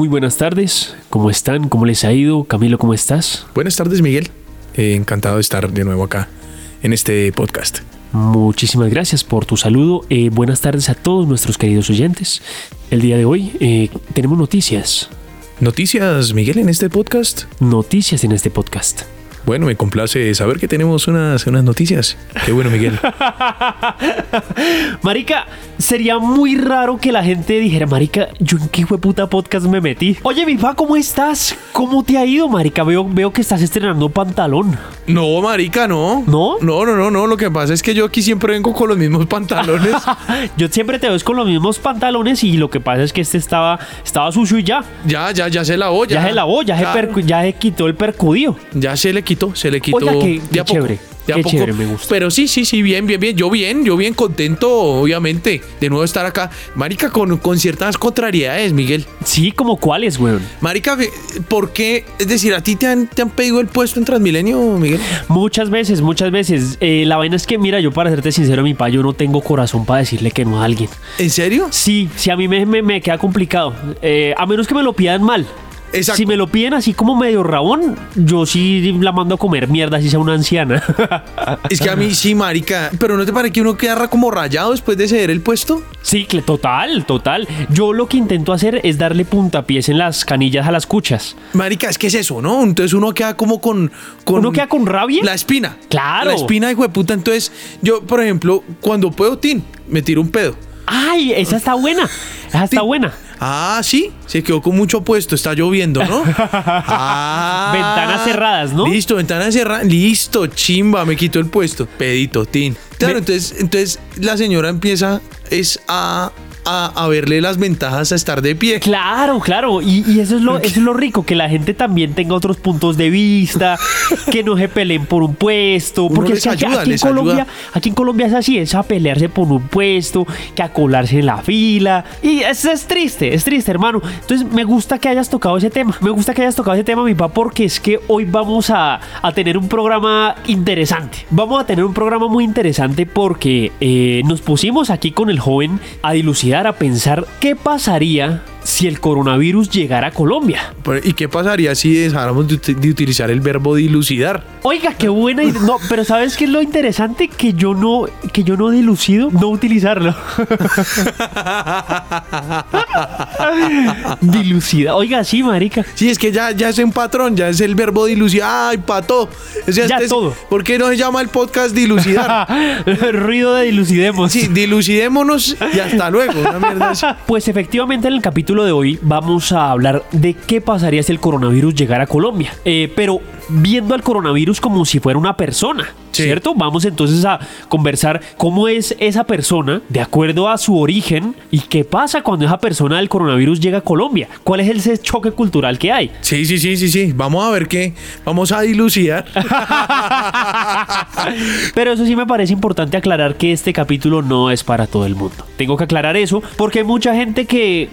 Muy buenas tardes, ¿cómo están? ¿Cómo les ha ido? Camilo, ¿cómo estás? Buenas tardes, Miguel. Eh, encantado de estar de nuevo acá en este podcast. Muchísimas gracias por tu saludo. Eh, buenas tardes a todos nuestros queridos oyentes. El día de hoy eh, tenemos noticias. Noticias, Miguel, en este podcast. Noticias en este podcast. Bueno, me complace saber que tenemos unas, unas noticias. Qué bueno, Miguel. Marica, sería muy raro que la gente dijera, Marica, ¿yo en qué puta podcast me metí? Oye, mi pa, ¿cómo estás? ¿Cómo te ha ido, Marica? Veo, veo que estás estrenando pantalón. No, marica, no. ¿No? No, no, no, no. Lo que pasa es que yo aquí siempre vengo con los mismos pantalones. Yo siempre te veo con los mismos pantalones y lo que pasa es que este estaba, estaba sucio y ya. ya, ya, ya se lavó. Ya, se lavó, ya, se, ya se quitó el percudido. Ya se le quitó, se le quitó. Oiga, qué- de a qué poco, chévere, de a qué poco. chévere, me gusta. Pero sí, sí, sí, bien, bien, bien. Yo bien, yo bien contento, obviamente, de nuevo estar acá. Marica, con, con ciertas contrariedades, Miguel. Sí, como cuáles, weón. Marica, ¿por qué? Es decir, ¿a ti te han, te han pedido el puesto en Transmilenio, Miguel? Muchas veces, muchas veces. Eh, la vaina es que, mira, yo para serte sincero, mi pa, yo no tengo corazón para decirle que no a alguien. ¿En serio? Sí, sí, a mí me, me- me queda complicado. Eh, a menos que me lo pidan mal. Exacto. Si me lo piden así como medio rabón, yo sí la mando a comer mierda si sea una anciana. Es que a mí sí, marica. Pero ¿no te parece que uno queda como rayado después de ceder el puesto? sí, total, total. Yo lo que intento hacer es darle puntapiés en las canillas a las cuchas. Marica, es que es eso, ¿no? Entonces uno queda como con... con ¿Uno queda con rabia? La espina. Claro. La espina, hijo de puta. Entonces, yo, por ejemplo, cuando puedo, tin, me tiro un pedo. Ay, esa está buena. Esa está buena. Ah, sí, se quedó con mucho puesto, está lloviendo, ¿no? Ah. Ventanas cerradas, ¿no? Listo, ventanas cerradas, listo, chimba, me quitó el puesto, pedito, tin. Claro, Me- entonces, entonces la señora empieza es a, a, a verle las ventajas a estar de pie. Claro, claro. Y, y eso, es lo, eso es lo rico, que la gente también tenga otros puntos de vista, que no se peleen por un puesto. Uno Porque les es que aquí, ayuda, aquí en Colombia, ayuda. aquí en Colombia es así, es a pelearse por un puesto, que a colarse en la fila. Y eso es triste, es triste, hermano. Entonces me gusta que hayas tocado ese tema. Me gusta que hayas tocado ese tema, mi papá, porque es que hoy vamos a, a tener un programa interesante. Vamos a tener un programa muy interesante porque eh, nos pusimos aquí con el joven a dilucidar, a pensar qué pasaría si el coronavirus llegara a Colombia. ¿Y qué pasaría si dejáramos de, ut- de utilizar el verbo dilucidar? Oiga, qué buena idea. No, pero ¿sabes qué es lo interesante? Que yo no, que yo no dilucido no utilizarlo. Dilucida. Oiga, sí, marica. Sí, es que ya, ya es un patrón, ya es el verbo dilucidar. ¡Ay, pato! O sea, Ya este es- todo. ¿Por qué no se llama el podcast dilucidar? Ruido de dilucidemos. Sí, dilucidémonos y hasta luego. Una mierda. Pues efectivamente en el capítulo de hoy vamos a hablar de qué pasaría si el coronavirus llegara a Colombia. Eh, pero viendo al coronavirus como si fuera una persona, Sí. ¿cierto? Vamos entonces a conversar cómo es esa persona de acuerdo a su origen y qué pasa cuando esa persona del coronavirus llega a Colombia. ¿Cuál es ese choque cultural que hay? Sí, sí, sí, sí, sí. Vamos a ver qué. Vamos a dilucidar. Pero eso sí me parece importante aclarar que este capítulo no es para todo el mundo. Tengo que aclarar eso porque hay mucha gente que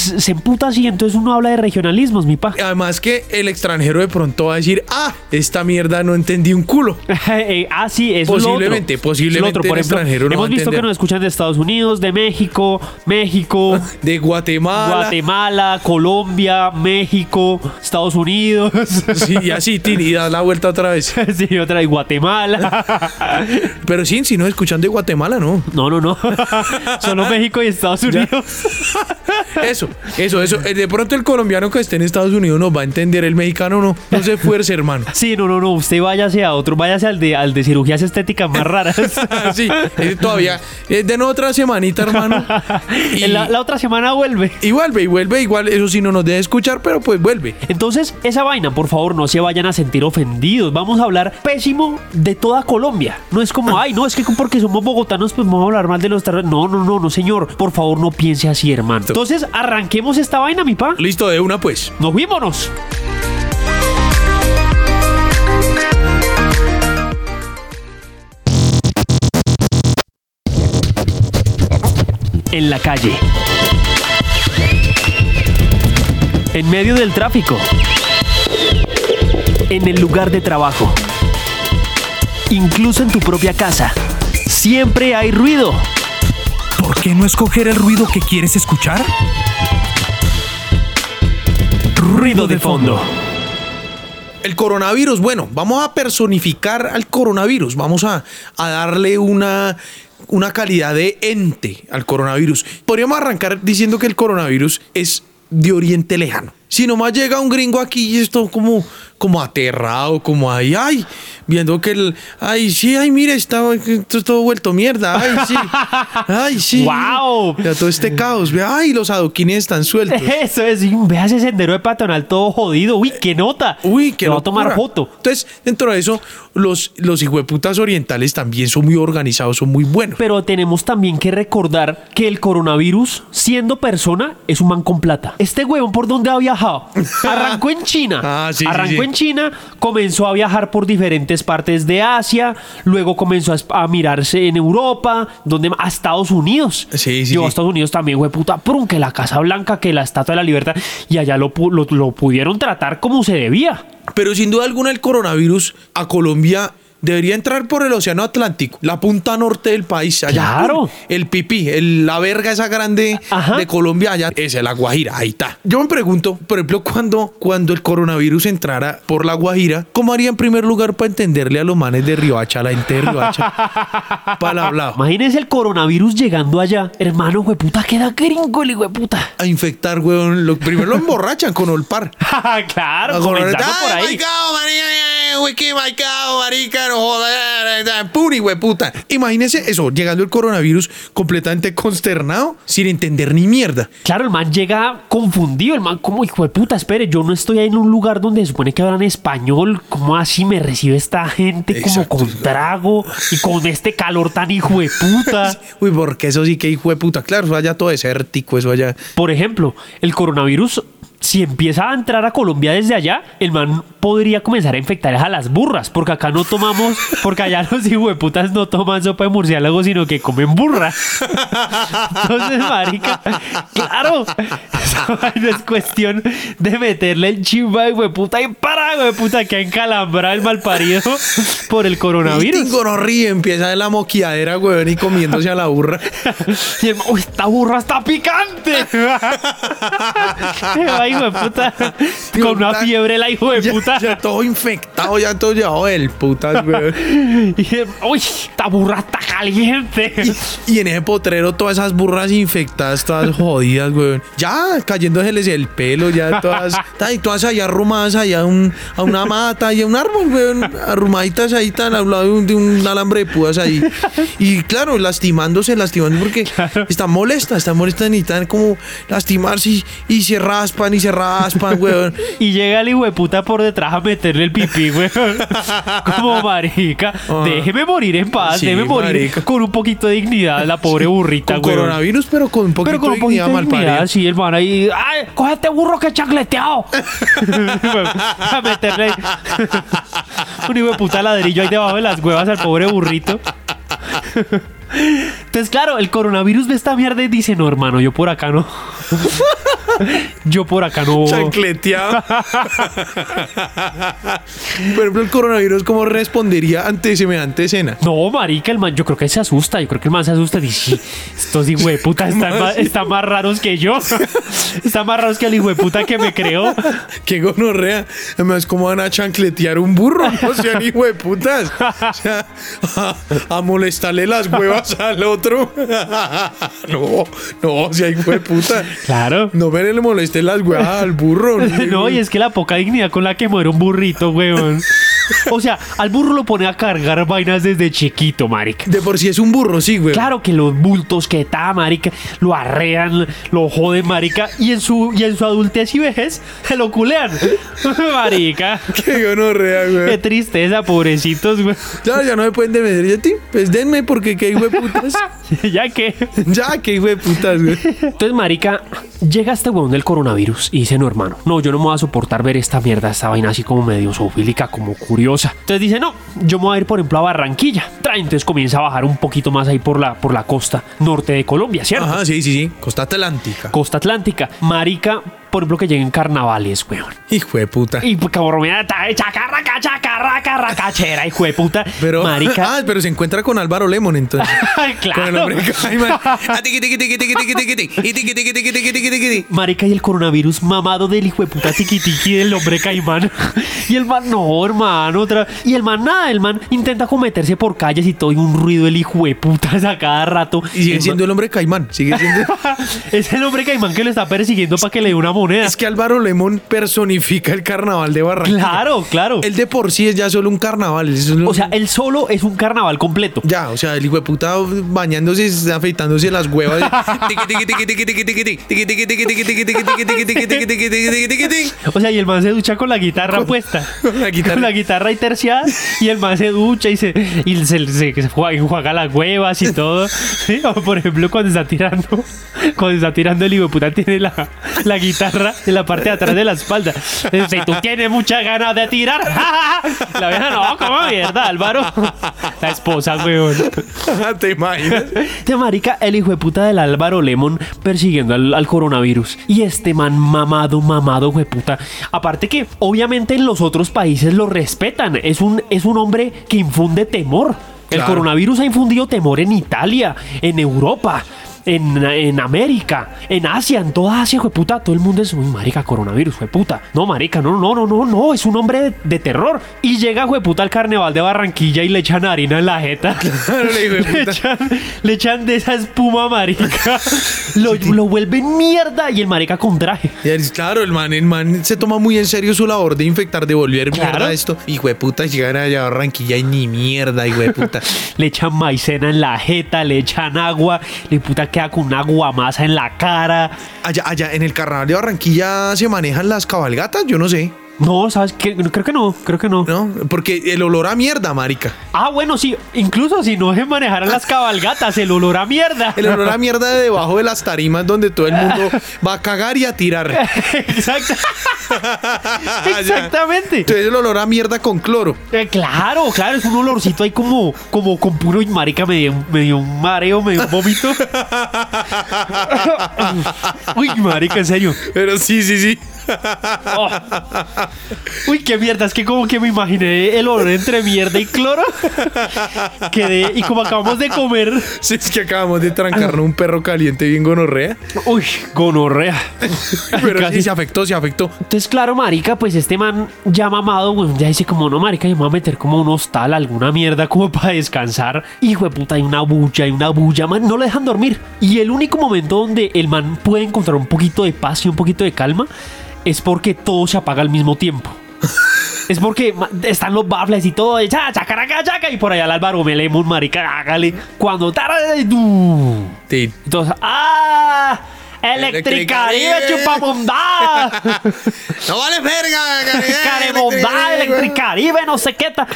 se emputa así, entonces uno habla de regionalismos, mi pa. Además que el extranjero de pronto va a decir, ah, esta mierda no entendí un culo. Eh, ah, sí, eso Posiblemente, es lo otro. posiblemente Es lo otro. Por el ejemplo, extranjero no va hemos visto que nos escuchan de Estados Unidos, de México, México, De Guatemala. Guatemala, Colombia, México, Estados Unidos. Sí, y así, tin, y das la vuelta otra vez. sí, otra de Guatemala. Pero sí, si no escuchan de Guatemala, no. No, no, no. Solo México y Estados Unidos. Eso, eso, eso. Eh, De pronto el colombiano que esté en Estados Unidos nos va a entender, el mexicano no. No se fuerce, hermano. Sí, no, no, no. Usted váyase a otro, váyase al de, al de cirugías estéticas más raras. Sí, eh, todavía. Eh, de otra semanita, hermano. Y, la, la otra semana vuelve. y vuelve, y vuelve. Igual, eso sí no nos debe escuchar, pero pues vuelve. Entonces, esa vaina, por favor, no se vayan a sentir ofendidos. Vamos a hablar pésimo de toda Colombia. No es como, ay, no, es que porque somos bogotanos, pues vamos a hablar mal de los. No, no, no, no, señor. Por favor, no piense así, hermano. Entonces, arranquemos esta vaina, mi pa. Listo, de una pues. Nos vímonos. En la calle. En medio del tráfico. En el lugar de trabajo. Incluso en tu propia casa. Siempre hay ruido. ¿Por qué no escoger el ruido que quieres escuchar? Ruido de fondo. El coronavirus, bueno, vamos a personificar al coronavirus, vamos a, a darle una, una calidad de ente al coronavirus. Podríamos arrancar diciendo que el coronavirus es de Oriente Lejano. Si nomás llega un gringo aquí y esto como, como aterrado, como ahí, ay, viendo que el, ay, sí, ay, mire, está, todo vuelto mierda, ay, sí, ay, sí. ¡Wow! Todo este caos, ve, ay, los adoquines están sueltos. Eso es, y vea ese sendero de patronal todo jodido. Uy, qué nota. Uy, que va a tomar foto. Entonces, dentro de eso, los, los hijueputas orientales también son muy organizados, son muy buenos. Pero tenemos también que recordar que el coronavirus, siendo persona, es un man con plata. Este huevón, ¿por dónde ha viajado? Arrancó en China. Ah, sí, sí, Arrancó sí. en China, comenzó a viajar por diferentes partes de Asia, luego comenzó a, a mirarse en Europa, donde a Estados Unidos. Sí, sí, Llegó a. Estados Unidos también, güey, puta, prum, que la Casa Blanca, que la Estatua de la Libertad, y allá lo, lo pudieron tratar como se debía. Pero sin duda alguna el coronavirus a Colombia debería entrar por el Océano Atlántico, la punta norte del país. Allá, Claro. ¡pum! El pipí, el- la verga esa grande Ajá. de Colombia, allá es la Guajira, ahí está. Yo me pregunto, por ejemplo, cuando, cuando el coronavirus entrara por la Guajira, ¿cómo haría en primer lugar para entenderle a los manes de Riohacha, a la gente de Riohacha? para hablar. Imagínense el coronavirus llegando allá. Hermano, güey, puta, queda gringo el güey, puta. A infectar, weón. Lo, primero lo emborrachan con Olpar. claro, coronar- por ¡Ay, ahí. eh, wiki, maricao, marica, no joder, puri, hueputa. Imagínese eso, llegando el coronavirus completamente consternado, sin entender ni mierda. Claro, el man llega confundido. El man, como hijo de puta, espere, yo no estoy ahí en un lugar donde se supone que hablan español. ¿Cómo así me recibe esta gente como con trago y con este calor tan hijo de puta? Uy, porque eso sí que hijo de puta. Claro, eso allá todo desértico, eso allá. Por ejemplo, el coronavirus, si empieza a entrar a Colombia desde allá, el man podría comenzar a infectar a las burras, porque acá no tomamos, porque allá los hijueputas no toman sopa de murciélago, sino que comen burra. Entonces, marica, claro, es cuestión de meterle el chimba de hueputa y para hueputa que ha encalambra el malparido por el Y coronavirus. ríe, empieza de la moquiadera, weón, y comiéndose a la burra. Y el man, uy, esta burra está picante. Hijo de puta. Con una Puta. fiebre la hijo de Ya, puta. ya todo infectado, ya todo llevado del putas, weón. Y el- uy, esta burra está caliente. Y en ese potrero todas esas burras infectadas, todas jodidas, weón. Ya cayéndoseles el pelo, ya todas, ay, todas allá arrumadas allá a, un- a una mata y a un árbol, weón. Arrumaditas ahí tan al lado de un, de un alambre de púas ahí. Y claro, lastimándose, lastimando porque están molestas, están molestas, necesitan como lastimarse y, y se raspan y se raspan, weón. Y llega el hijo de puta por detrás a meterle el pipí, güey. Como marica. Déjeme morir en paz. Ah. Sí, déjeme morir marica. con un poquito de dignidad, la pobre burrita, Con güey. coronavirus, pero con un poquito Pero con un de poquito dignidad, sí, el man ahí. ¡Ay, cógete burro que chacleteado! a meterle un hijo de puta ladrillo ahí debajo de las huevas al pobre burrito. Entonces, claro, el coronavirus ve esta mierda y dice: No, hermano, yo por acá no. yo por acá no. Chancleteado. Por ejemplo, el coronavirus, ¿cómo respondería ante semejante escena? No, marica, el man, yo creo que se asusta. Yo creo que el man se asusta y dice, "Sí, estos hijo de puta están más, están más raros que yo. están más raros que el hijo de puta que me creó. Qué gonorrea. Además, ¿cómo van a chancletear un burro? No sean hijo de putas. O sea, a, a molestarle las huevas al otro. No, no, hijo de puta. Claro. No me le moleste las huevas al burro. No, y es que la poca dignidad con la que muere un burrito, weón. O sea, al burro lo pone a cargar vainas desde chiquito, marica. De por sí es un burro, sí, güey. Claro que los bultos que está, marica, lo arrean, lo joden, marica, y en su, y en su adultez y vejez se lo culean. marica. Qué gonorrea, Qué güey. tristeza, pobrecitos, güey. Ya, ya no me pueden defender. ¿Y a ti? Pues denme porque qué hijo de putas. ya que. Ya, qué hijo de putas, güey. Entonces, marica, llega este weón del coronavirus y dice, no, hermano, no, yo no me voy a soportar ver esta mierda, esta vaina así como medio zoofílica, como curiosa. Entonces dice, no, yo me voy a ir, por ejemplo, a Barranquilla. Trae, entonces comienza a bajar un poquito más ahí por la, por la costa norte de Colombia, ¿cierto? Ajá, sí, sí, sí. Costa Atlántica. Costa Atlántica. Marica, por ejemplo, que lleguen carnavales, weón. Hijo de puta. Y pues, está chacarraca, chacarraca, racachera, hijo de puta. Pero, marica. ah, pero se encuentra con Álvaro Lemon entonces. claro. Con el hombre Caimán. Ah. Marica y el coronavirus mamado del hijo de puta tiquitiqui del hombre caimán. Y el man, no, hermano, otra. Y el man, nada, el man intenta cometerse por calles y todo, y un ruido el hijo de puta a cada rato. Y sigue El siendo man- el hombre Caimán. Sigue siendo. es el hombre caimán que lo está persiguiendo para que le dé una es que Álvaro Lemón personifica el carnaval de Barranquilla. Claro, claro. Él de por sí es ya solo un carnaval. O sea, él solo es un carnaval completo. Ya, o sea, el hijo de puta bañándose, afeitándose las huevas. O sea, y el man se ducha con la guitarra puesta. Con la guitarra. Con la y terciada. Y el man se ducha y se, y se, se, se juega las huevas y todo. Por ejemplo, cuando está tirando, cuando está tirando el hijo de puta tiene la, la guitarra en la parte de atrás de la espalda. Si tú tienes muchas ganas de tirar. La vieja, no, ¿cómo mierda, Álvaro? La esposa, weón. ¿Te imaginas? Este marica, el hijo de puta del Álvaro Lemon persiguiendo al, al coronavirus. Y este man mamado, mamado, hijo de puta. Aparte que, obviamente, en los otros países lo respetan. Es un, es un hombre que infunde temor. El Claro. coronavirus ha infundido temor en Italia, en Europa. En, en América, en Asia, en toda Asia, de puta, todo el mundo es, uy, marica, coronavirus, de puta. No, marica, no, no, no, no, no, es un hombre de, de terror. Y llega, de puta, al carnaval de Barranquilla y le echan harina en la jeta. Claro, Le echan, le echan de esa espuma, marica. Lo, lo vuelven mierda y el marica con traje. Claro, el man, el man se toma muy en serio su labor de infectar, de volver Claro. mierda esto. Hijo de puta, llegar allá a Barranquilla y ni mierda, hijo de puta. Le echan maicena en la jeta, le echan agua. Le puta con una guamasa en la cara. Allá, allá en el carnaval de Barranquilla se manejan las cabalgatas, yo no sé, No, ¿sabes qué? Creo que no, creo que no. ¿no? Porque el olor a mierda, marica. Ah, bueno, sí. Incluso si no se manejaran las cabalgatas, el olor a mierda. El olor a mierda de debajo de las tarimas donde todo el mundo va a cagar y a tirar. Exacto. Exactamente. Entonces el olor a mierda con cloro. Eh, claro, claro, es un olorcito ahí como, como con puro y marica, me dio, me dio un mareo, me dio un vómito. Uy, marica, en serio. Pero sí, sí, sí. Oh. Uy, qué mierda, es que como que me imaginé el olor entre mierda y cloro. Quedé, y como acabamos de comer, Sí, es que acabamos de trancarnos un perro caliente bien gonorrea. uy, gonorrea. Pero Casi. sí se afectó, se afectó. Entonces, claro, marica, pues este man ya mamado, güey, ya dice como, no, marica, yo me voy a meter como un hostal, alguna mierda como para descansar. Hijo de puta, hay una bulla, hay una bulla, man, no le dejan dormir. Y el único momento donde el man puede encontrar un poquito de paz y un poquito de calma es porque todo se apaga al mismo tiempo. Es porque están los baffles y todo, y cha, chacaraca, chaca, y por allá el Álvaro Melemon, marica, hágale. Cuando tarda, y du. Sí. Entonces, ¡ah! ¡Electricaribe, Electricaribe. chupamondá! No vale verga, Caremondá, Electricaribe, no sé qué tal.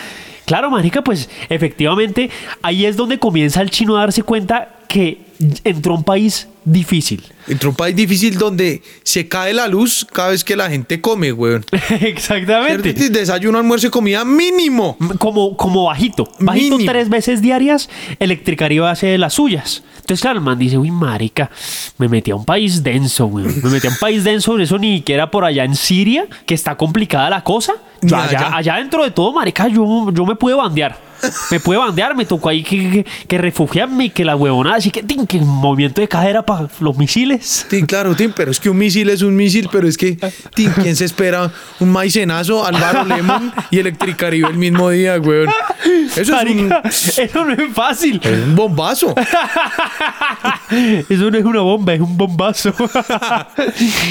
Claro, marica, pues efectivamente ahí es donde comienza el chino a darse cuenta que entró a un país difícil. Entró un país difícil donde se cae la luz cada vez que la gente come, weón. Exactamente. Desayuno, almuerzo y comida mínimo. Como, como bajito. Bajito Mínimo. tres veces diarias, Electricaribe hace de las suyas. Entonces, claro, el man dice, uy, marica, me metí a un país denso, güey. Me metí a un país denso, eso ni siquiera por allá en Siria, que está complicada la cosa. Allá, ya. allá dentro de todo, marica, yo, yo me pude bandear. Me pude bandear, me tocó ahí que, que, que refugiarme y que la huevonada, así que, tin, que movimiento de cadera para los misiles. Sí, claro, Tim, pero es que un misil es un misil, pero es que, Tim, ¿quién se espera? Un maicenazo, Álvaro Lemon y Electricaribe el mismo día, weón. Eso es un, Marica, eso no es fácil. es un bombazo. Eso no es una bomba, es un bombazo.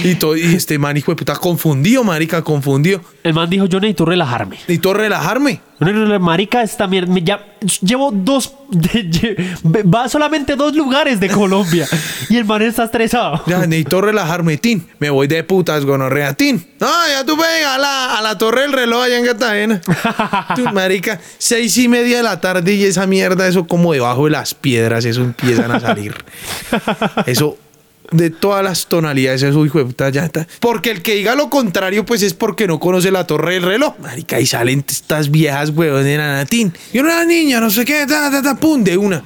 Y, todo, y este man, hijo de puta, confundido, marica, confundido. El man dijo, yo necesito relajarme. Necesito relajarme. No, no, no, marica, mierda. me- Ya, llevo dos. va solamente dos lugares de Colombia. y el man está estresado. Ya, necesito relajarme, Tin. Me voy de putas, gonorrea, Tin. No, ya tú llegar a la, a la torre del reloj allá en Cartagena. Tú, marica, seis y media de la tarde y esa mierda, eso como debajo de las piedras, eso empiezan a salir. Eso de todas las tonalidades, eso hijo de puta está. Porque el que diga lo contrario, pues es porque no conoce la torre del reloj. Marica, y salen estas viejas, weón, de nanatín. Yo era niña, no sé qué, ta, ta, ta, pum, de una.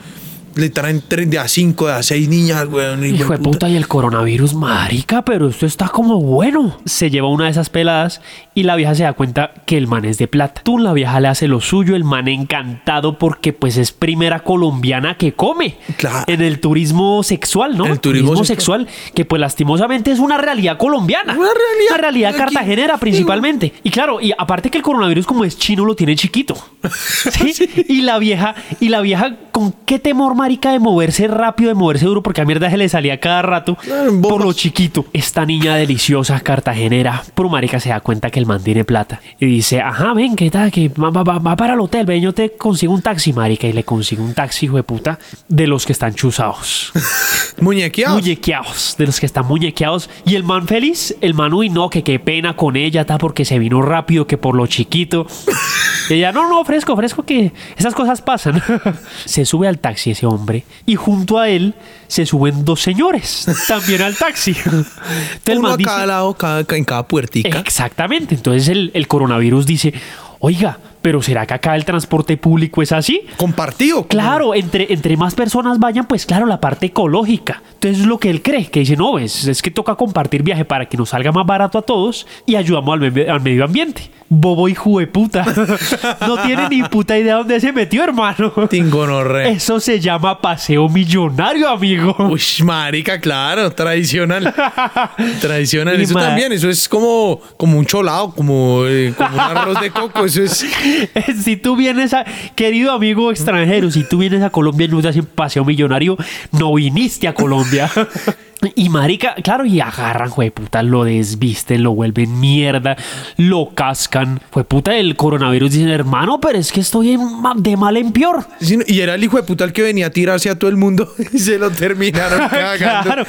Le traen tres de a cinco, de a seis niñas, weón. y Hijo de puta, y el coronavirus, marica, pero esto está como bueno. Se lleva una de esas peladas y la vieja se da cuenta que el man es de plata. Tú, la vieja le hace lo suyo, el man encantado porque pues es primera colombiana que come. Claro. En el turismo sexual, ¿no? El turismo sexual, que pues lastimosamente es una realidad colombiana. Una realidad Una realidad aquí. cartagenera principalmente. Y claro, y aparte que el coronavirus como es chino lo tiene chiquito. ¿Sí? Y la vieja, y la vieja, ¿con qué temor, marica, de moverse rápido, de moverse duro? Porque a mierda se le salía cada rato por lo chiquito. Esta niña deliciosa, cartagenera, pero marica se da cuenta que el man tiene plata. Y dice, ajá, ven, ¿qué tal? Que va, va- va- va para el hotel, ven, yo te consigo un taxi, marica. Y le consigo un taxi, hijo de puta, de los que están chuzados. Muñequeados. muñequeados, de los que están muñequeados. Y el man feliz, el man, uy, no, que qué pena con ella, ta, porque se vino rápido, que por lo chiquito. Y ella, no, no, fresco, fresco, que esas cosas pasan. se sube al taxi ese hombre y junto a él se suben dos señores también al taxi. Entonces Uno a dice- cada lado, cada, en cada puertica. Exactamente. Entonces el, el coronavirus dice, oiga, pero ¿será que acá el transporte público es así? Compartido. Claro, entre, entre más personas vayan, pues claro, la parte ecológica. Entonces es lo que él cree, que dice, no, es, es que toca compartir viaje para que nos salga más barato a todos y ayudamos al, me- al medio ambiente. Bobo hijo de puta. no tiene ni puta idea dónde se metió, hermano. Tingonorre. Eso se llama paseo millonario, amigo. Uy, marica, claro, tradicional. tradicional. Y Eso también, eso es como, como un cholado, como, eh, como un arroz de coco. Eso es. si tú vienes a, querido amigo extranjero, si tú vienes a Colombia y no te hacen paseo millonario, no viniste a Colombia. Y marica, claro, y agarran, puta, lo desvisten, lo vuelven mierda, lo cascan. puta, el coronavirus dice, hermano, pero es que estoy en de mal en peor. Y era el hijo de puta el que venía a tirarse a todo el mundo y se lo terminaron cagando. claro.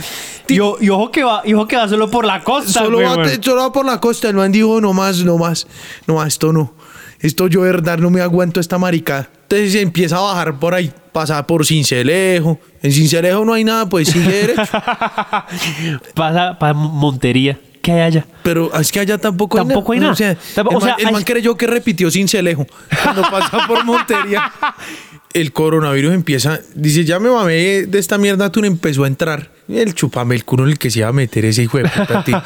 Y, y ojo que va, y ojo que va solo por la costa, Solo va, solo va por la costa. El man dijo, no más, no más. No más, esto no. Esto yo, verdad, no me aguanto esta maricada. Entonces se empieza a bajar por ahí. Pasa por Cincelejo. En Cincelejo no hay nada, pues sigue derecho. Pasa para Montería. ¿Qué hay allá? Pero es que allá tampoco hay Tampoco hay nada. nada. O sea, el, o sea, man, el hay- man creyó que repitió Cincelejo cuando pasa por Montería. El coronavirus empieza, dice, ya me mamé de esta mierda, tú empezó a entrar. El chupame el culo en el que se iba a meter ese hijo de puta, tío.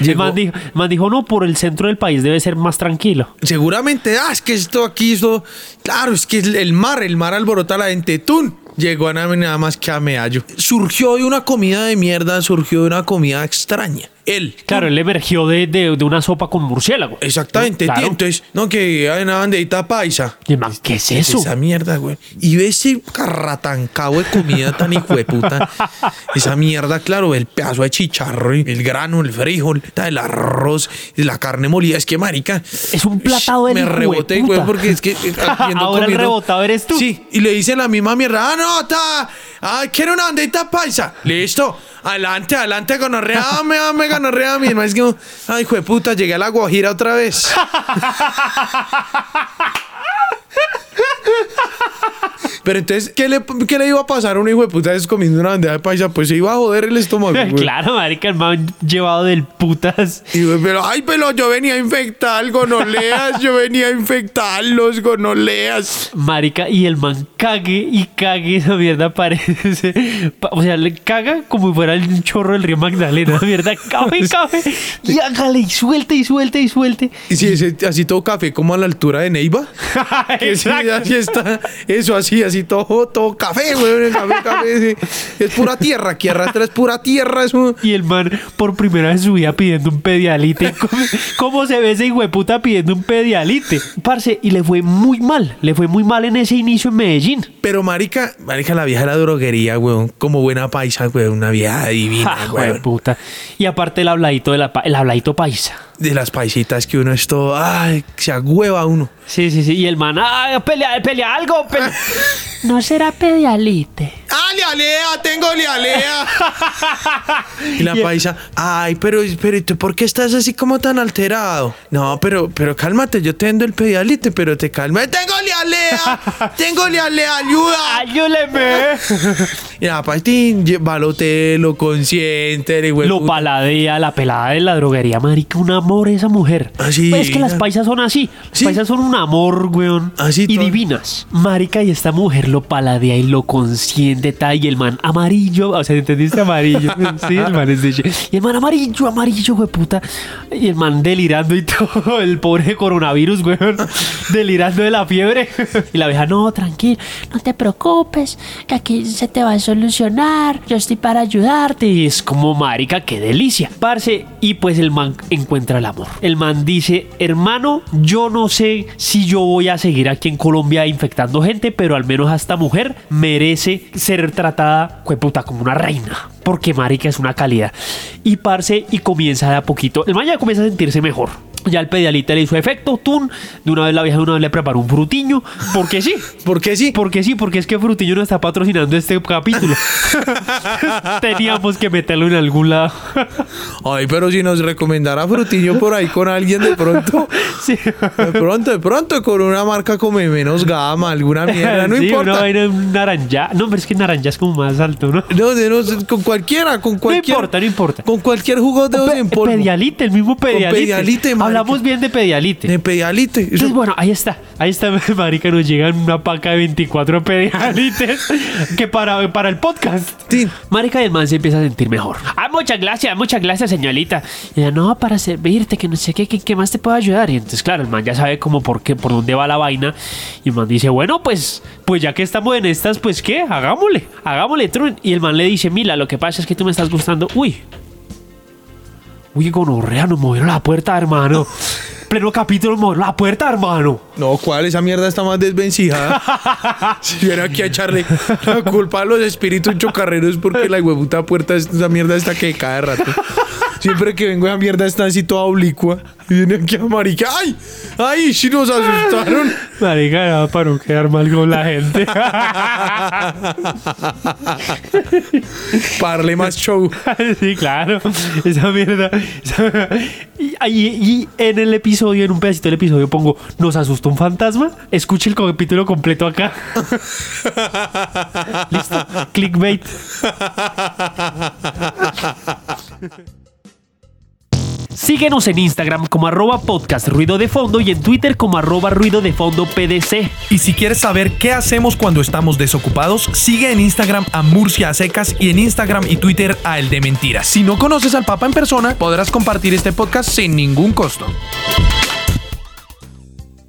El Llegó- man dijo, el man dijo, no, por el centro del país debe ser más tranquilo. Seguramente, ah, es que esto aquí, esto, claro, es que el mar, el mar alborota a la gente, ¡tun! Llegó a nada, nada más que a meallo. Surgió de una comida de mierda, surgió de una comida extraña. Él. Claro, él emergió de, de- de una sopa con murciélago. Exactamente, Claro. tío. Entonces, no, que hay una bandejita paisa. Y el man, ¿qué es eso? Esa mierda, güey. Y ve ese carratancabo de comida tan hijo de puta. Esa mierda, claro, el pedazo de chicharro, el grano, el frijol, el arroz, la carne molida. Es que, marica. Es un platado del Me de reboté, güey, porque es que. eh, Ahora el rebotado eres tú. Sí, y le dice la misma mierda. Ah, no, está. Ah, quiero una bandejita paisa. Listo. Adelante, adelante, gonorrea. Dame, dame, gonorrea. Mi hermano es que. Ay, hijo de puta, llegué a la Guajira otra vez. Pero entonces, ¿qué le, ¿qué le iba a pasar a un hijo de puta es comiendo una bandeja de paisa? Pues se iba a joder el estómago. güey. claro, marica, el man llevado del putas. Y, güey, pero, ay, pero yo venía a infectar gonoleas, yo venía a infectar los gonoleas. Marica, y el man cague y cague esa mierda parece. pa- O sea, le caga como si fuera el chorro del río Magdalena. Mierda, cabe, cabe. Y hágale y suelte y suelte y suelte. Y si ese- así todo café como a la altura de Neiva. Que sí, Exacto. así está. Eso así, así todo, todo café, güey. Café, café. sí. Es pura tierra, aquí arrastra, es pura tierra. Es un- Y el man por primera vez en su vida pidiendo un pedialite. ¿Cómo, cómo se ve ese hijo de puta pidiendo un pedialite? Parce, y le fue muy mal. Le fue muy mal en ese inicio en Medellín. Pero marica, marica, la vieja de la droguería, güey. Como buena paisa, güey. Una vieja divina, Ja, de güey. puta. Y aparte el habladito de la el habladito paisa. De las paisitas que uno es todo, ay, se agüeva uno. Sí, sí, sí. Y el man, ah, pelea, pelea algo. pelea". no será pedialite. ¡Ah, le lialea, tengo lialea. y la paisa, ay, pero, pero ¿y tú por qué estás así como tan alterado? No, pero, pero cálmate, yo te vendo el pedialite, pero te calma. Tengo lialea, tengo lialea, ayuda. ¡Ayúdeme! Y la paisa, tin, va al hotel, lo consiente, le Lo paladea, la pelada de la droguería, marica, un amor esa mujer. Así. Pues es que las paisas son así. Las Sí. paisas son un amor, weón. Así y todo. divinas. Marica, y esta mujer lo paladea y lo consiente, tal. Y el man amarillo, o sea, ¿entendiste? Amarillo. sí, el man es de Y el man amarillo, amarillo, güey, puta. Y el man delirando y todo. El pobre coronavirus, weón. delirando de la fiebre. y la vieja, no, tranquilo. No te preocupes, que aquí se te va a solucionar. Yo estoy para ayudarte. Y es como, marica, qué delicia. Parce, y pues el man encuentra el amor. El man dice, hermano, yo no sé si yo voy a seguir aquí en Colombia infectando gente, pero al menos a esta mujer merece ser tratada, como una reina. Porque marica es una calidad. Y parce, y comienza de a poquito. El man ya comienza a sentirse mejor. Ya el pedialita le hizo efecto, tun. De una vez la vieja de una vez le preparó un frutiño. Porque sí. ¿Por qué sí? Porque sí, porque es que Frutillo no está patrocinando este capítulo. Teníamos que meterlo en algún lado. Ay, pero si nos recomendara Frutillo por ahí con alguien de pronto. sí. De pronto, de pronto, con una marca como menos gama, alguna mierda, no Sí, Una importa. vaina naranja. No, pero es que naranja es como más alto, ¿no? No, no, con cualquiera, con cualquier. importa, no importa. Con cualquier jugo de dedos en polvo. Pedialite, el mismo pedialite. Pedialite, marica. Hablamos bien de pedialite. De pedialite. Eso- Entonces, bueno, ahí está. Ahí está, marica, nos llegan una paca de 24 pedialites que para, para el podcast. Sí. Marica, y el man se empieza a sentir mejor. Ah, muchas gracias, muchas gracias, señorita. Y ella, no, para servirte, que no sé qué, que, qué más te puedo ayudar. Y entonces, claro, el man ya sabe como por qué, por dónde va la vaina. Y el man dice, bueno, pues, pues ya que estamos en estas, pues qué, hagámosle, hagámosle, trun. Y el man le dice, mira, lo que pasa es que tú me estás gustando. Uy, uy, gonorrea, nos movieron la puerta, hermano. Pleno capítulo, nos movieron la puerta, hermano. No, ¿cuál? Esa mierda está más desvencijada. si viene aquí a echarle la culpa a los espíritus chocarreros porque la huevuta puerta, esa mierda está que cada rato. Siempre que vengo esa mierda está así toda oblicua. Y viene aquí a marica. ¡Ay! ¡Ay! Sí nos asustaron. Marica, ya, para no quedar mal con la gente. Parle más show. sí, claro. Esa mierda. esa- Y, y- y en el episodio, en un pedacito del episodio, pongo: ¿Nos asustó un fantasma? Escuche el capítulo completo acá. Listo. Clickbait. Síguenos en Instagram como arroba podcast ruido de fondo y en Twitter como arroba ruido de fondo PDC. Y si quieres saber qué hacemos cuando estamos desocupados, sigue en Instagram a Murcia a Secas y en Instagram y Twitter a El de Mentiras. Si no conoces al Papa en persona, podrás compartir este podcast sin ningún costo.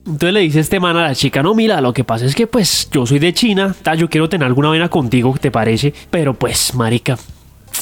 Entonces le dice este man a la chica, no, mira, lo que pasa es que pues yo soy de China, ta, yo quiero tener alguna vaina contigo, ¿te parece? Pero pues, marica,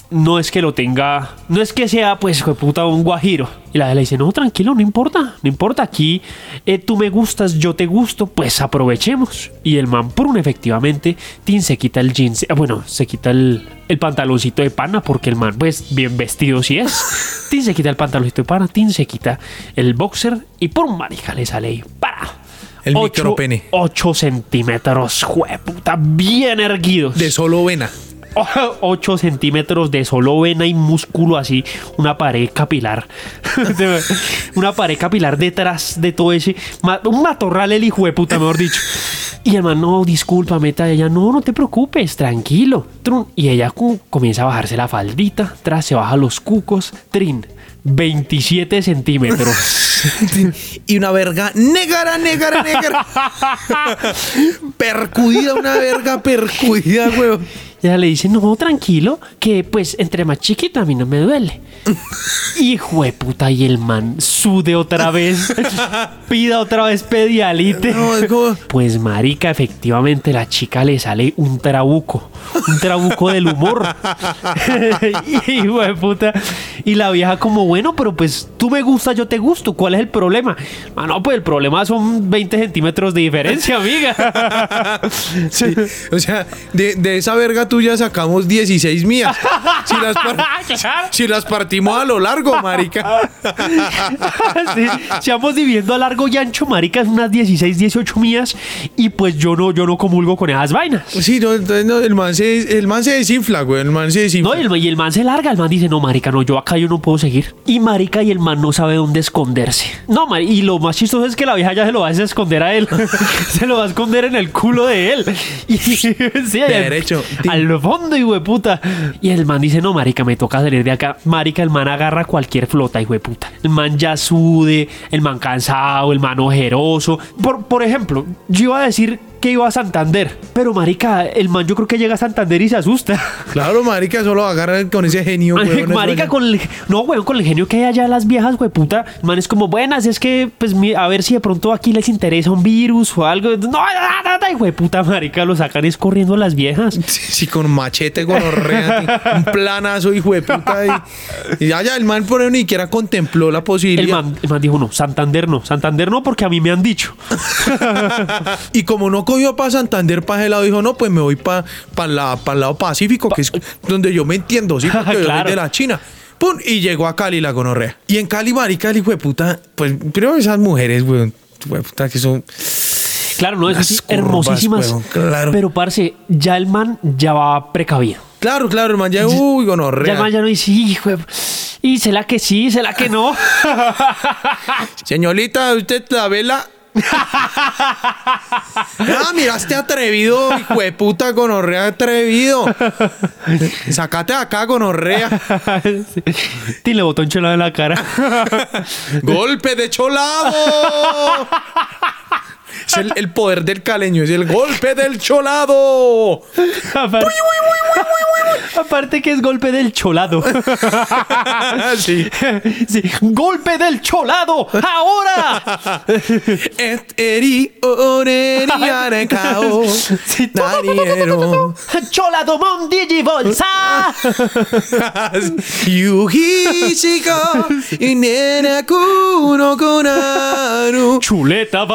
no es que lo tenga, no es que sea pues, puta, un guajiro. Y la de le dice, no, tranquilo, no importa, no importa, aquí eh, tú me gustas, yo te gusto, pues aprovechemos. Y el man, por un efectivamente, Tin se quita el jeans, eh, bueno, se quita el, el pantaloncito de pana, porque el man, pues, bien vestido sí es. Tin se quita el pantaloncito de pana, Tin se quita el boxer y por un marica le sale ahí, para. El micropene. 8 centímetros, jueputa, bien erguidos. De solo vena. 8 centímetros de solo vena y músculo así, una pared capilar. una pared capilar detrás de todo ese. Un matorral el hijo de puta, mejor dicho. Y el man, no, discúlpame, tal. ella, no, no te preocupes, tranquilo. Trun. Y ella comienza a bajarse la faldita, tras se baja los cucos, trin. 27 centímetros. Y una verga negra, negra, negra. percudida, una verga percudida, weón. Ella le dice, no, tranquilo, que pues entre más chiquito a mí no me duele. Hijo de puta, y el man sude otra vez, pida otra vez pedialite. No, Pues marica, efectivamente la chica le sale un trabuco, un trabuco del humor. Hijo de puta. Y la vieja como, bueno, pero pues tú me gustas, yo te gusto. ¿Cuál es el problema? Ah, no, pues el problema son 20 centímetros de diferencia, amiga. Sí, o sea, de, de esa verga tuya sacamos 16 mías. Si las, si partimos a lo largo, marica. sí, si vamos dividiendo a largo y ancho, marica, es unas 16, 18 mías. Y pues yo no, yo no comulgo con esas vainas. Sí, no, entonces no, el, man se, el man se desinfla, güey. El man se desinfla. No, y el, y el man se larga, el man dice, no, marica, no, yo acá yo no puedo seguir. Y marica, y el man no sabe dónde esconderse. No, marica, y lo más chistoso es que la vieja ya se lo va a esconder a él. se lo va a esconder en el culo de él. Y sí, Derecho. Al fondo, hijo de puta. Y el man dice, no, marica, me toca salir de acá. Marica, el man agarra cualquier flota, hijo de puta. El man ya sude, el man cansado, el man ojeroso. Por, por ejemplo, yo iba a decir que iba a Santander. Pero, marica, el man yo creo que llega a Santander y se asusta. Claro, marica, solo agarra con ese genio, güey. Marica, con el. No, weón, con el genio que hay allá las viejas, güey, puta. El Man, es como, buenas, es que, pues, a ver si de pronto aquí les interesa un virus o algo. No, no, güey, puta, marica, lo sacan es corriendo las viejas. Sí, sí, con machete, con un planazo, hijo de puta. Y, y ya, ya, el man por ahí ni siquiera contempló la El posibilidad. man, el man dijo, no, Santander no, Santander no, porque a mí me han dicho. Y como no cogió para Santander, para ese lado, dijo, no, pues me voy para el lado Pacífico, que es donde yo me entiendo, ¿sí? Porque yo soy Claro. de la China. Pum, y llegó a Cali la gonorrea. Y en Cali, marica, el hijo de puta, pues, primero esas mujeres, de puta, que son... Claro, no, es Las así, curvas, hermosísimas. weón, claro. Pero, parce, ya el man ya va precavido. Claro, claro, el man ya, uy, Ya el gonorrea. man ya no dice, hijo de- Y se la que sí, se la que no. Señorita, usted la vela. Ah, mira, este atrevido, hijo de puta, gonorrea atrevido. Sacate de acá, gonorrea. Sí. Y le botó un chelo en la cara. ¡Golpe de cholado! Es el, el poder del caleño, es el golpe del cholado. Aparte, aparte que es golpe del cholado. sí. Sí, golpe del cholado. Ahora. Cholado. Inena kuno konaru. Chuleta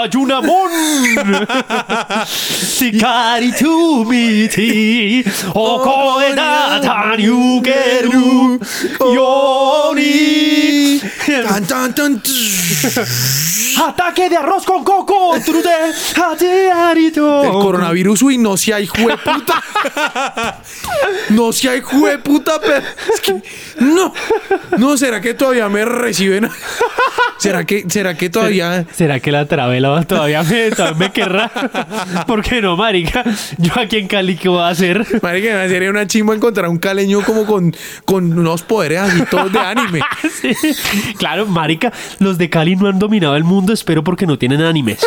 Bayunamon. Sikari to miti. Okoeda Tanyugeru. Yoni. Tan, tan, tan. Ataque de arroz con coco. El coronavirus, uy, no sea hijo de puta. No sea hijo de puta, pero es que no. No, ¿será que todavía me reciben? ¿Será que, será que todavía ¿Será que la travela todavía me, querrá? ¿Por qué no, marica? Yo aquí en Cali, ¿qué voy a hacer? Marica, sería una chimba encontrar un caleño como con, con unos poderes así todos de anime. Sí. Claro, marica, los de Cali no han dominado el mundo, espero porque no tienen animes.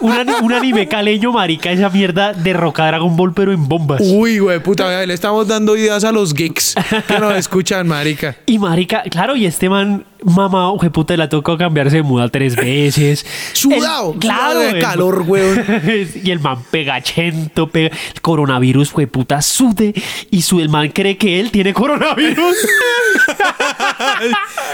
Un, ani- un anime caleño, marica, esa mierda derroca a Dragon Ball, pero en bombas. Uy, güey, puta, le estamos dando ideas a los geeks que nos escuchan, marica. Y marica, claro, y este man, mamá, puta, le ha tocado cambiarse de muda tres veces. Sudado, El- claro, de el- calor, weón. y el man pegachento, pega. El coronavirus, fue puta, sude. Y su, el man cree que él tiene coronavirus.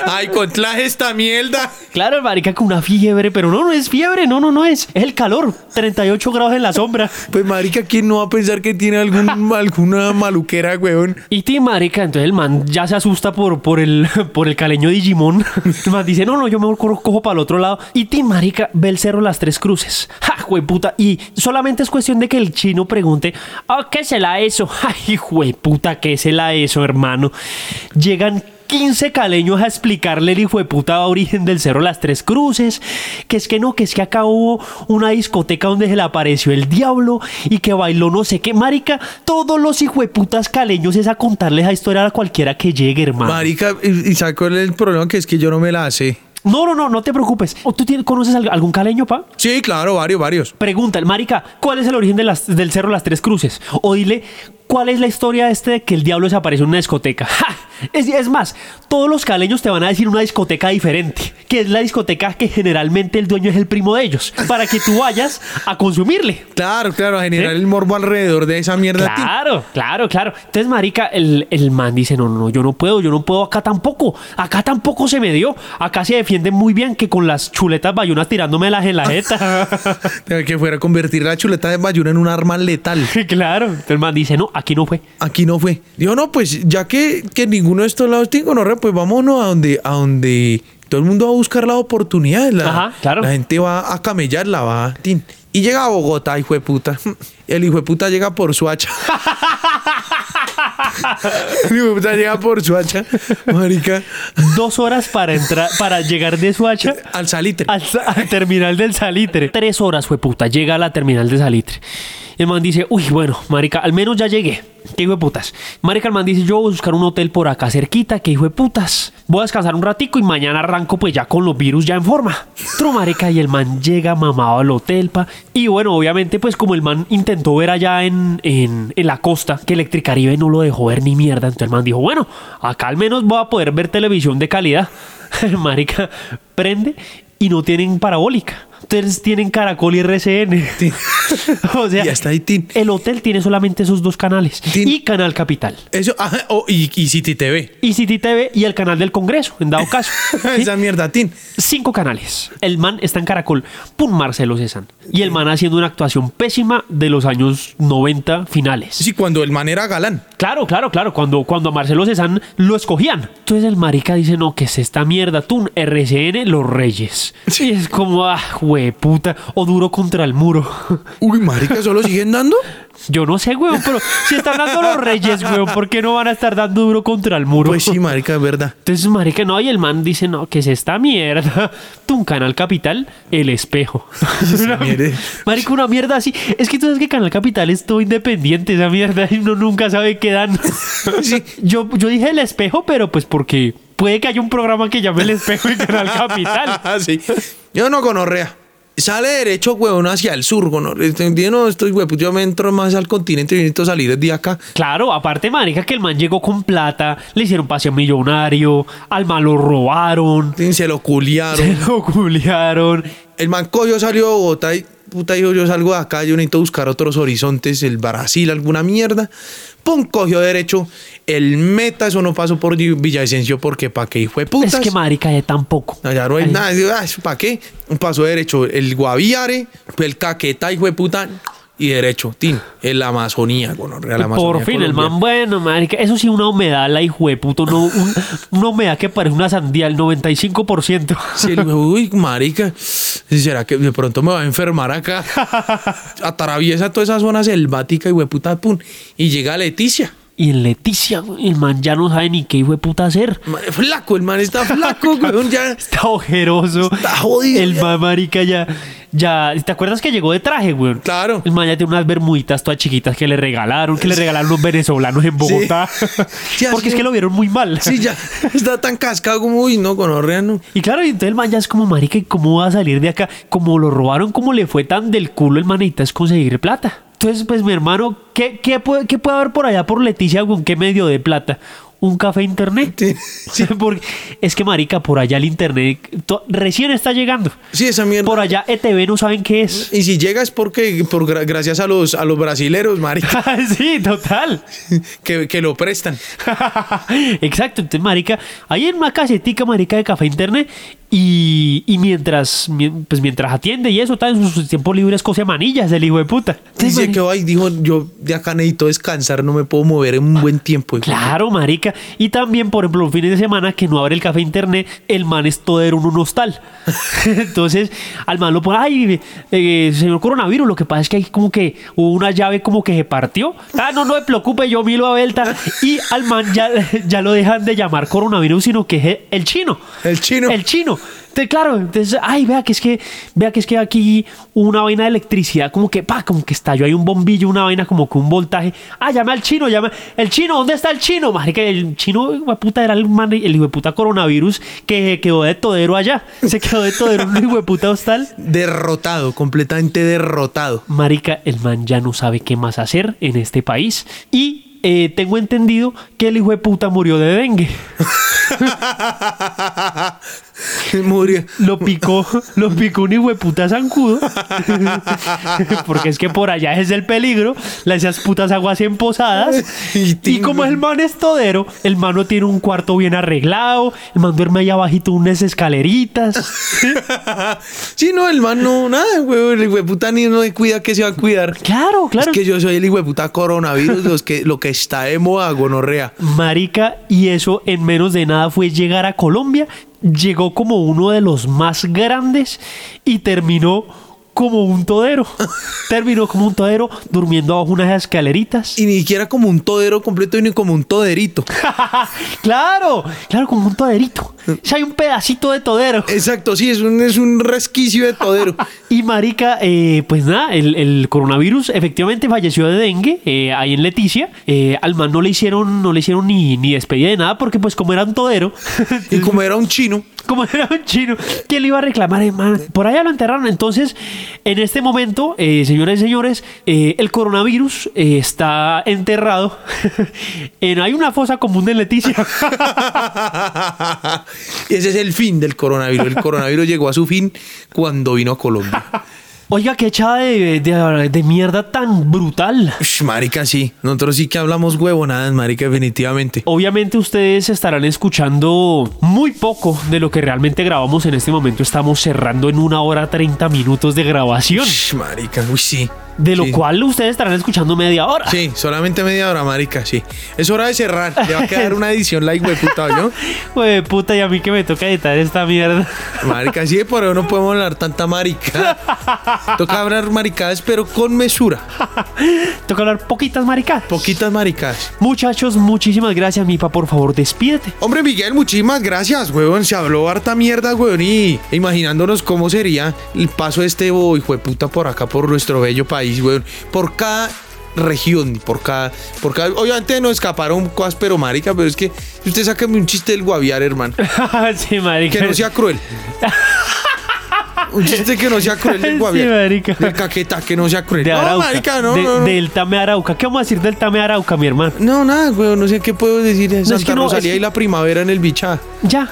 Ay, contraje esta mierda. claro, el marica con una fiebre, pero no, no es fiebre, no, no, no es. Es el calor. 38 grados en la sombra. Pues, marica, ¿quién no va a pensar que tiene algún, alguna maluquera, weón? Y ti, marica, entonces el man ya se asusta por, por, el, por el caleño Digimon. Man dice, no, no, yo mejor corro- cojo para el otro lado. Y ti, marica, ve el cerro Las Tres Cruces. ¡Ja, puta! Y solamente es cuestión de que el chino pregunte, "Ah, ¿qué se la eso? ¡Ay, puta, qué se la eso, hermano! Llegan 15 caleños a explicarle el hijo de puta origen del cerro Las Tres Cruces, que es que no, que es que acá hubo una discoteca donde se le apareció el diablo y que bailó no sé qué, marica, todos los hijueputas caleños es a contarles esa historia a cualquiera que llegue, hermano. Marica, y, y ¿sabes cuál es el problema? Que es que yo no me la sé. no, no, no, no te preocupes. ¿O ¿Tú tienes- conoces al- algún caleño, pa? Sí, claro, varios, varios. Pregunta, marica, ¿cuál es el origen de las- del cerro Las Tres Cruces? O dile, ¿cuál es la historia este de que el diablo desapareció en una discoteca? ¡Ja! Es, es más, todos los caleños te van a decir una discoteca diferente, que es la discoteca que generalmente el dueño es el primo de ellos, para que tú vayas a consumirle. Claro, claro, a generar ¿Sí? el morbo alrededor de esa mierda. Claro, claro, claro. Entonces, marica, el, el man dice, no, no, no, yo no puedo, yo no puedo acá tampoco. Acá tampoco se me dio. Acá se defiende muy bien que con las chuletas bayunas tirándomelas en la jeta. Que fuera a convertir la chuleta de bayuna en un arma letal. claro. Entonces el man dice, no, aquí no fue. Aquí no fue. Dijo, no, pues ya que, que ninguno de estos lados tiene gonorrea, pues vámonos a donde, a donde todo el mundo va a buscar la oportunidad. La, Ajá, claro. la gente va a camellarla, va. tin. Y llega a Bogotá, hijo de puta. El hijo de puta llega por su hacha. El hijo de puta llega por su hacha, marica, Dos horas para entrar, para llegar de Suacha al salitre. al, al terminal del Salitre. Tres horas fue puta, llega a la terminal del Salitre. El man dice, uy, bueno, marica, al menos ya llegué. ¿Qué hijo de putas? Marica, el man dice, yo voy a buscar un hotel por acá cerquita, que hijo de putas. Voy a descansar un ratico y mañana arranco pues ya con los virus ya en forma. Tro, marica, y el man llega mamado al hotel, pa. Y bueno, obviamente, pues como el man intentó ver allá en, en, en la costa, que Electricaribe no lo dejó ver ni mierda. Entonces el man dijo, bueno, acá al menos voy a poder ver televisión de calidad. marica, prende y no tienen parabólica. Entonces tienen Caracol y RCN. o sea, Y hasta ahí, tin. el hotel tiene solamente esos dos canales. Tin. Y Canal Capital. Eso, ajá, oh, y, y City TV. Y City TV y el canal del Congreso, en dado caso. ¿sí? Esa mierda, Tin. Cinco canales. El man está en Caracol. Pum, Marcelo Cezanne. Y el man haciendo una actuación pésima de los años 90 finales. Sí, cuando el man era galán. Claro, claro, claro. Cuando, cuando a Marcelo Cezanne lo escogían. Entonces el marica dice, no, que es esta mierda. Tú, RCN, Los Reyes. Y es como, ah, puta. O duro contra el muro. Uy, marica, ¿solo siguen dando? Yo no sé, weón, pero si están dando Los Reyes, weón, ¿por qué no van a estar dando duro contra el muro? Pues sí, marica, es verdad. Entonces, marica, no, y el man dice, no, que es esta mierda. Tu Canal Capital, El Espejo. Una- marica, una mierda así. Es que tú sabes que Canal Capital es todo independiente, esa mierda, y uno nunca sabe qué dan. yo, yo dije El Espejo, pero pues porque puede que haya un programa que llame El Espejo en Canal Capital. Sí. Yo no conorrea. Sale derecho, huevón, hacia el sur, gonorrea. Yo no estoy, huevón, yo me entro más al continente y necesito salir de acá. Claro, aparte, marica, que el man llegó con plata, le hicieron paseo millonario, al man lo robaron, Se lo culiaron. se lo culiaron. El man cogió, salió de Bogotá y puta dijo, yo salgo de acá, yo necesito buscar otros horizontes, el Brasil, alguna mierda. Pum, cogió derecho. El meta, eso no pasó por Villavicencio porque pa' qué fue putas. Es que marica, de tampoco. Allá no hay Ay, nada. Digo, "Ah, ¿eso ¿Para qué? Pasó derecho el Guaviare, el Caqueta, hijo de puta, y derecho, tin, en la Amazonía, bueno, la Amazonía Por fin, el man, bueno, marica, eso sí, una humedad, la hijo de puto, no, un- una humedad que parece una sandía, el 95%. Sí, el- uy, marica, ¿será que de pronto me va a enfermar acá? Atraviesa toda esa zona selvática y hueputa, pum, y llega Leticia. Y en Leticia, el man ya no sabe ni qué hijo de puta hacer. Flaco, el man está flaco, weón, ya. Está ojeroso. Está jodido. El man, marica, ya, ya. ¿Te acuerdas que llegó de traje, güey? Claro. El man ya tiene unas bermuditas todas chiquitas que le regalaron, que le regalaron los venezolanos en Bogotá. Sí, Porque es que lo vieron muy mal. Sí, ya está tan cascado como, uy, no, con no. Y claro, y entonces el man ya es como, marica, ¿y cómo va a salir de acá? Como lo robaron, como le fue tan del culo, el manita es conseguir plata. Entonces, pues mi hermano, ¿qué, qué, puede, qué puede haber por allá por Leticia con qué medio de plata? ¿Un café internet? Sí, Porque es que, marica, por allá el internet recién está llegando. Sí, esa mierda. Por allá ETV no saben qué es. Y si llega es porque, por, gra- gracias a los, a los brasileros, marica, sí, total. que, que lo prestan. Exacto, entonces, marica, hay en una casetica, marica, de café internet y, y mientras, mi- pues mientras atiende y eso, está en sus tiempos libres cose manillas el hijo de puta. Dice que ay, dijo, yo de acá necesito descansar, no me puedo mover en un buen tiempo. hijo". Claro, marica. Y también, por ejemplo, los fines de semana que no abre el café internet, el man es todo era un hostal. Entonces, al man lo pone, ay, eh, señor coronavirus, lo que pasa es que hay como que hubo una llave como que se partió. Ah, no, no me preocupe, yo miro a vuelta. Y al man ya, ya lo dejan de llamar coronavirus, sino que es el chino. El chino. El chino. Te- claro, entonces, ay, vea que es que, vea que es que aquí una vaina de electricidad, como que, pa, como que estalló, hay un bombillo, una vaina como que un voltaje. Ah, llame al chino, llame. El chino, ¿dónde está el chino? Marica, el chino, hijo de puta, era el man, el hijo de puta coronavirus que quedó de todero allá. Se quedó de todero en un hijo de puta hostal. Derrotado, completamente derrotado. Marica, el man ya no sabe qué más hacer en este país. Y eh, tengo entendido que el hijo de puta murió de dengue. Murió. Lo picó, lo picó un hijo de puta zancudo. Porque es que por allá es el peligro. Esas putas aguas emposadas. Y Y como el man es todero, el man no tiene un cuarto bien arreglado. El man duerme allá abajito unas escaleritas. Sí, no, el man no, nada, güey. El hijo de puta ni no se cuida que se va a cuidar. Claro, claro. Es que yo soy el hijo de puta coronavirus, los que, lo que está de moda, gonorrea. Marica, y eso en menos de nada fue llegar a Colombia. Llegó como uno de los más grandes y terminó como un todero. terminó como un todero durmiendo abajo unas escaleritas. Y ni siquiera como un todero completo, ni como un toderito. claro, claro, como un toderito. Si hay un pedacito de todero. Exacto, sí, es un, es un resquicio de todero. Y marica, eh, pues nada, el, el coronavirus efectivamente falleció de dengue eh, ahí en Leticia. Eh, al man no le hicieron, no le hicieron ni, ni despedida de nada porque pues como era un todero, Y como era un chino, como era un chino, ¿quién le iba a reclamar, hermano? Por allá lo enterraron. Entonces, en este momento, eh, señores y señores, eh, el coronavirus eh, está enterrado en hay una fosa común de Leticia. ese es el fin del coronavirus. El coronavirus llegó a su fin cuando vino a Colombia. Oiga, qué echada de, de- de mierda tan brutal. Ush, marica, sí. Nosotros sí que hablamos huevonadas, marica, definitivamente. Obviamente ustedes estarán escuchando muy poco de lo que realmente grabamos en este momento. Estamos cerrando en una hora 30 minutos de grabación, Ush, marica, uy, sí. De lo Sí. cual ustedes estarán escuchando media hora. Sí, solamente media hora, marica, sí. Es hora de cerrar. Le va a quedar una edición like, puta, ¿no? Güey, puta, y a mí que me toca editar esta mierda. Marica, sí, por eso no podemos hablar tanta marica. Toca hablar maricadas, pero con mesura. toca hablar poquitas maricas. Poquitas maricadas. Muchachos, muchísimas gracias, Mipa. Por favor, despídete. Hombre, Miguel, muchísimas gracias, huevón. Se habló harta mierda, huevón. Y imaginándonos cómo sería el paso de este hijo de puta por acá, por nuestro bello país, huevón. Por cada región, por cada, por cada. Obviamente nos escaparon cosas, pero marica, pero es que usted sáqueme un chiste del guaviar, hermano. sí, marica. Que no sea cruel. Un chiste que no sea cruel del Sí, guaviar. marica. Del caqueta, que no sea cruel. De no, Arauca. marica, no, de- no, no. Del Tame Arauca. ¿Qué vamos a decir del Tame Arauca, mi hermano? No, nada, güey, no sé qué puedo decir. es Santa que no, Rosalía es que- y la primavera en el bichá. Ya,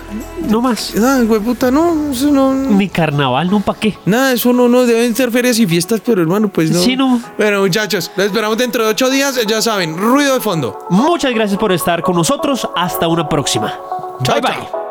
no más. Nada, güey, puta, no, eso no. Ni carnaval, no, ¿pa' qué? Nada, eso no, no, deben ser ferias y fiestas, pero hermano, pues no. Sí, no. Bueno, muchachos, lo esperamos dentro de ocho días, ya saben, ruido de fondo. Muchas gracias por estar con nosotros. Hasta una próxima. Chao, bye bye. chao.